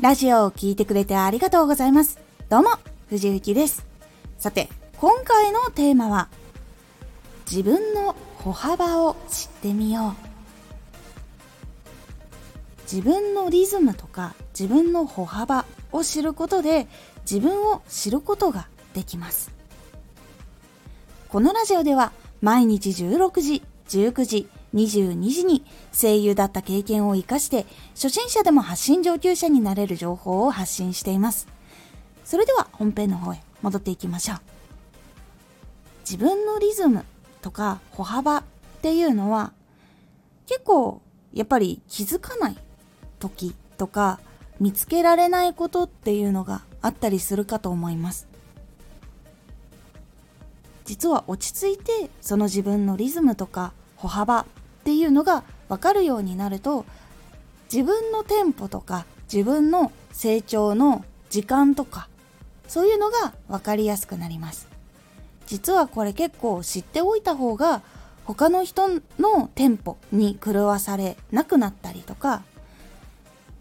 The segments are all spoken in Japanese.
ラジオを聴いてくれてありがとうございます。どうも、藤幸です。さて、今回のテーマは、自分の歩幅を知ってみよう。自分のリズムとか自分の歩幅を知ることで自分を知ることができます。このラジオでは毎日16時、19時、22時に声優だった経験を活かして初心者でも発信上級者になれる情報を発信しています。それでは本編の方へ戻っていきましょう。自分のリズムとか歩幅っていうのは結構やっぱり気づかない時とか見つけられないことっていうのがあったりするかと思います。実は落ち着いてその自分のリズムとか歩幅っていうのが分かるようになると自分のテンポとか自分の成長の時間とかそういうのが分かりやすくなります。実はこれ結構知っておいた方が他の人のテンポに狂わされなくなったりとか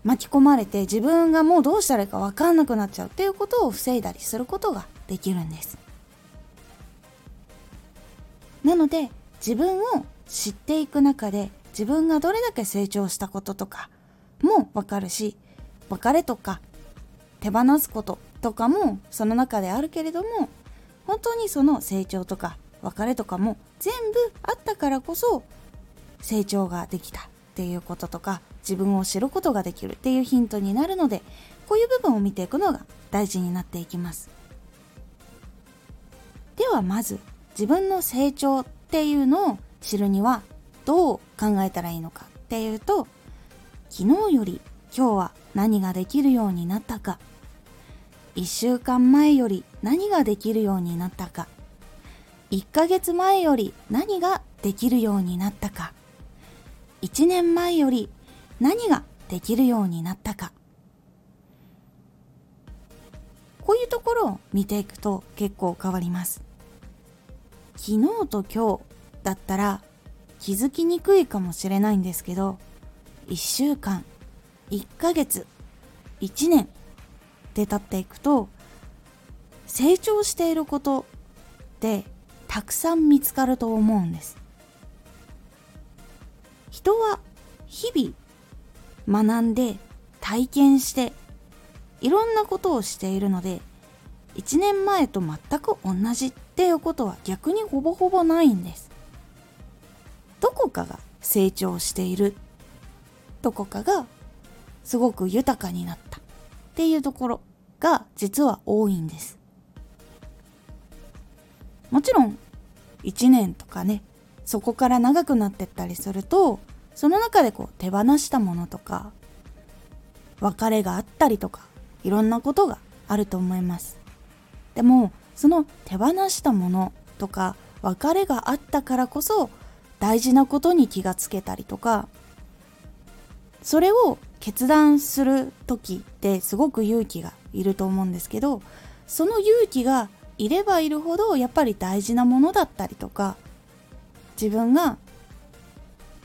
巻き込まれて自分がもうどうしたらいいか分かんなくなっちゃうっていうことを防いだりすることができるんです。なので自分を知っていく中で自分がどれだけ成長したこととかもわかるし別れとか手放すこととかもその中であるけれども本当にその成長とか別れとかも全部あったからこそ成長ができたっていうこととか自分を知ることができるっていうヒントになるのでこういう部分を見ていくのが大事になっていきます。ではまず自分の成長っていうのを知るにはどう考えたらいいのかっていうと昨日より今日は何ができるようになったか。1週間前より何ができるようになったか。1ヶ月前より何ができるようになったか。1年前より何ができるようになったか。こういうところを見ていくと結構変わります。昨日と今日だったら気づきにくいかもしれないんですけど1週間1ヶ月1年で経っていくと成長していることってたくさん見つかると思うんです。人は日々学んで体験していろんなことをしているので1年前と全く同じっていうことは逆にほぼほぼないんです。どこかが成長しているどこかがすごく豊かになったっていうところが実は多いんです。もちろん1年とかねそこから長くなってったりするとその中でこう手放したものとか別れがあったりとかいろんなことがあると思います。でもその手放したものとか別れがあったからこそ大事なことに気がつけたりとかそれを決断する時ってすごく勇気がいると思うんですけどその勇気がいればいるほどやっぱり大事なものだったりとか自分が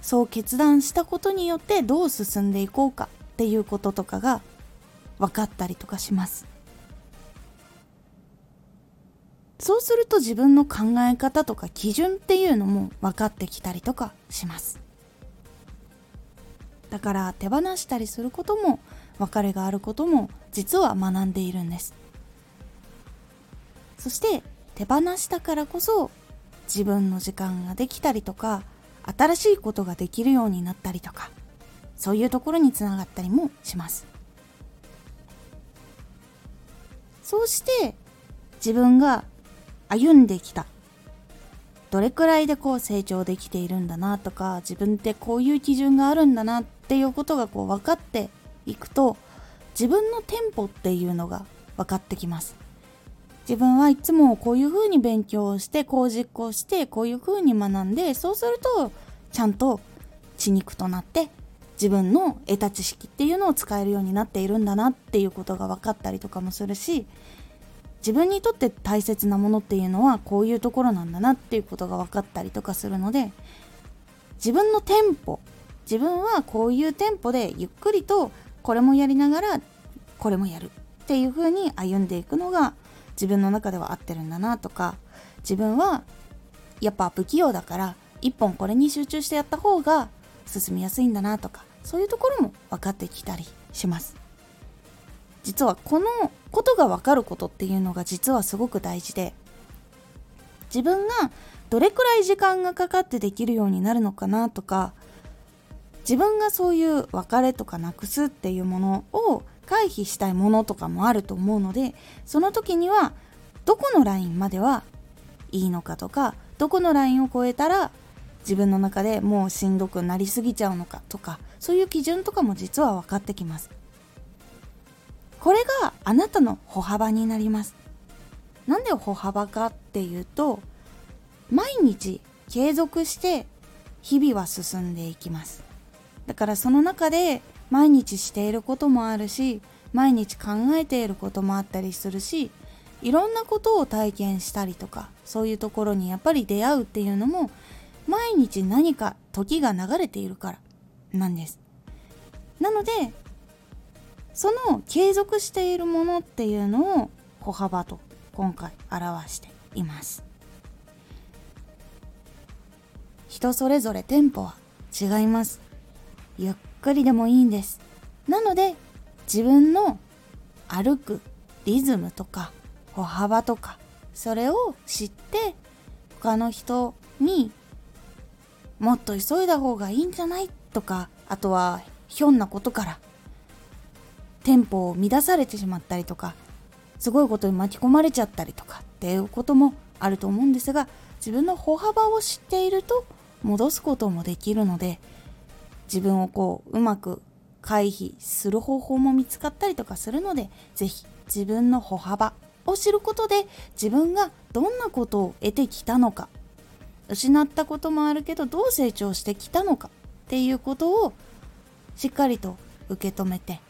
そう決断したことによってどう進んでいこうかっていうこととかが分かったりとかします。そうすると自分の考え方とか基準っていうのも分かってきたりとかします。だから手放したりすることも別れがあることも実は学んでいるんです。そして手放したからこそ自分の時間ができたりとか新しいことができるようになったりとかそういうところにつながったりもします。そうして自分が歩んできた。どれくらいでこう成長できているんだなとか自分ってこういう基準があるんだなっていうことがこう分かっていくと自分のテンポっていうのが分かってきます。自分はいつもこういうふうに勉強してこう実行してこういうふうに学んでそうするとちゃんと血肉となって自分の得た知識っていうのを使えるようになっているんだなっていうことが分かったりとかもするし自分にとって大切なものっていうのはこういうところなんだなっていうことが分かったりとかするので自分のテンポ自分はこういうテンポでゆっくりとこれもやりながらこれもやるっていう風に歩んでいくのが自分の中では合ってるんだなとか自分はやっぱ不器用だから一本これに集中してやった方が進みやすいんだなとかそういうところも分かってきたりします。実はこのことが分かることっていうのが実はすごく大事で自分がどれくらい時間がかかってできるようになるのかなとか自分がそういう別れとかなくすっていうものを回避したいものとかもあると思うのでその時にはどこのラインまではいいのかとかどこのラインを超えたら自分の中でもうしんどくなりすぎちゃうのかとかそういう基準とかも実は分かってきます。これがあなたの歩幅になります。なんで歩幅かっていうと毎日継続して日々は進んでいきます。だからその中で毎日していることもあるし毎日考えていることもあったりするしいろんなことを体験したりとかそういうところにやっぱり出会うっていうのも毎日何か時が流れているからなんです。なのでその継続しているものっていうのを歩幅と今回表しています。人それぞれテンポは違います。ゆっくりでもいいんです。なので自分の歩くリズムとか歩幅とかそれを知って他の人にもっと急いだ方がいいんじゃない？とかあとはひょんなことからテンポを乱されてしまったりとかすごいことに巻き込まれちゃったりとかっていうこともあると思うんですが自分の歩幅を知っていると戻すこともできるので自分をこううまく回避する方法も見つかったりとかするので是非自分の歩幅を知ることで自分がどんなことを得てきたのか失ったこともあるけどどう成長してきたのかっていうことをしっかりと受け止めて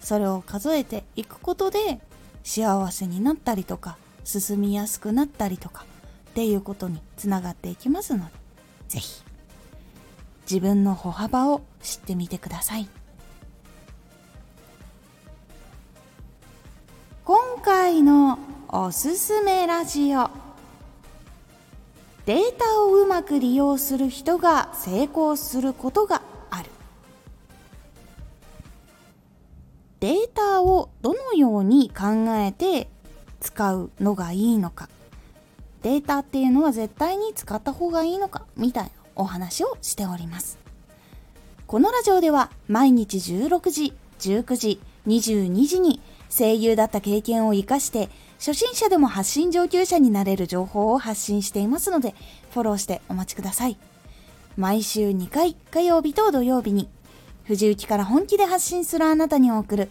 それを数えていくことで幸せになったりとか進みやすくなったりとかっていうことにつながっていきますので是非自分の歩幅を知ってみてください。今回のおすすめラジオ。データをうまく利用する人が成功することがうに考えて使うのがいいのか。データっていうのは絶対に使った方がいいのかみたいなお話をしております。このラジオでは毎日16時19時22時に声優だった経験を活かして初心者でも発信上級者になれる情報を発信していますのでフォローしてお待ちください。毎週2回火曜日と土曜日に藤雪から本気で発信するあなたに送る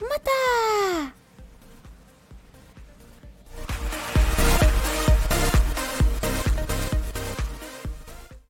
また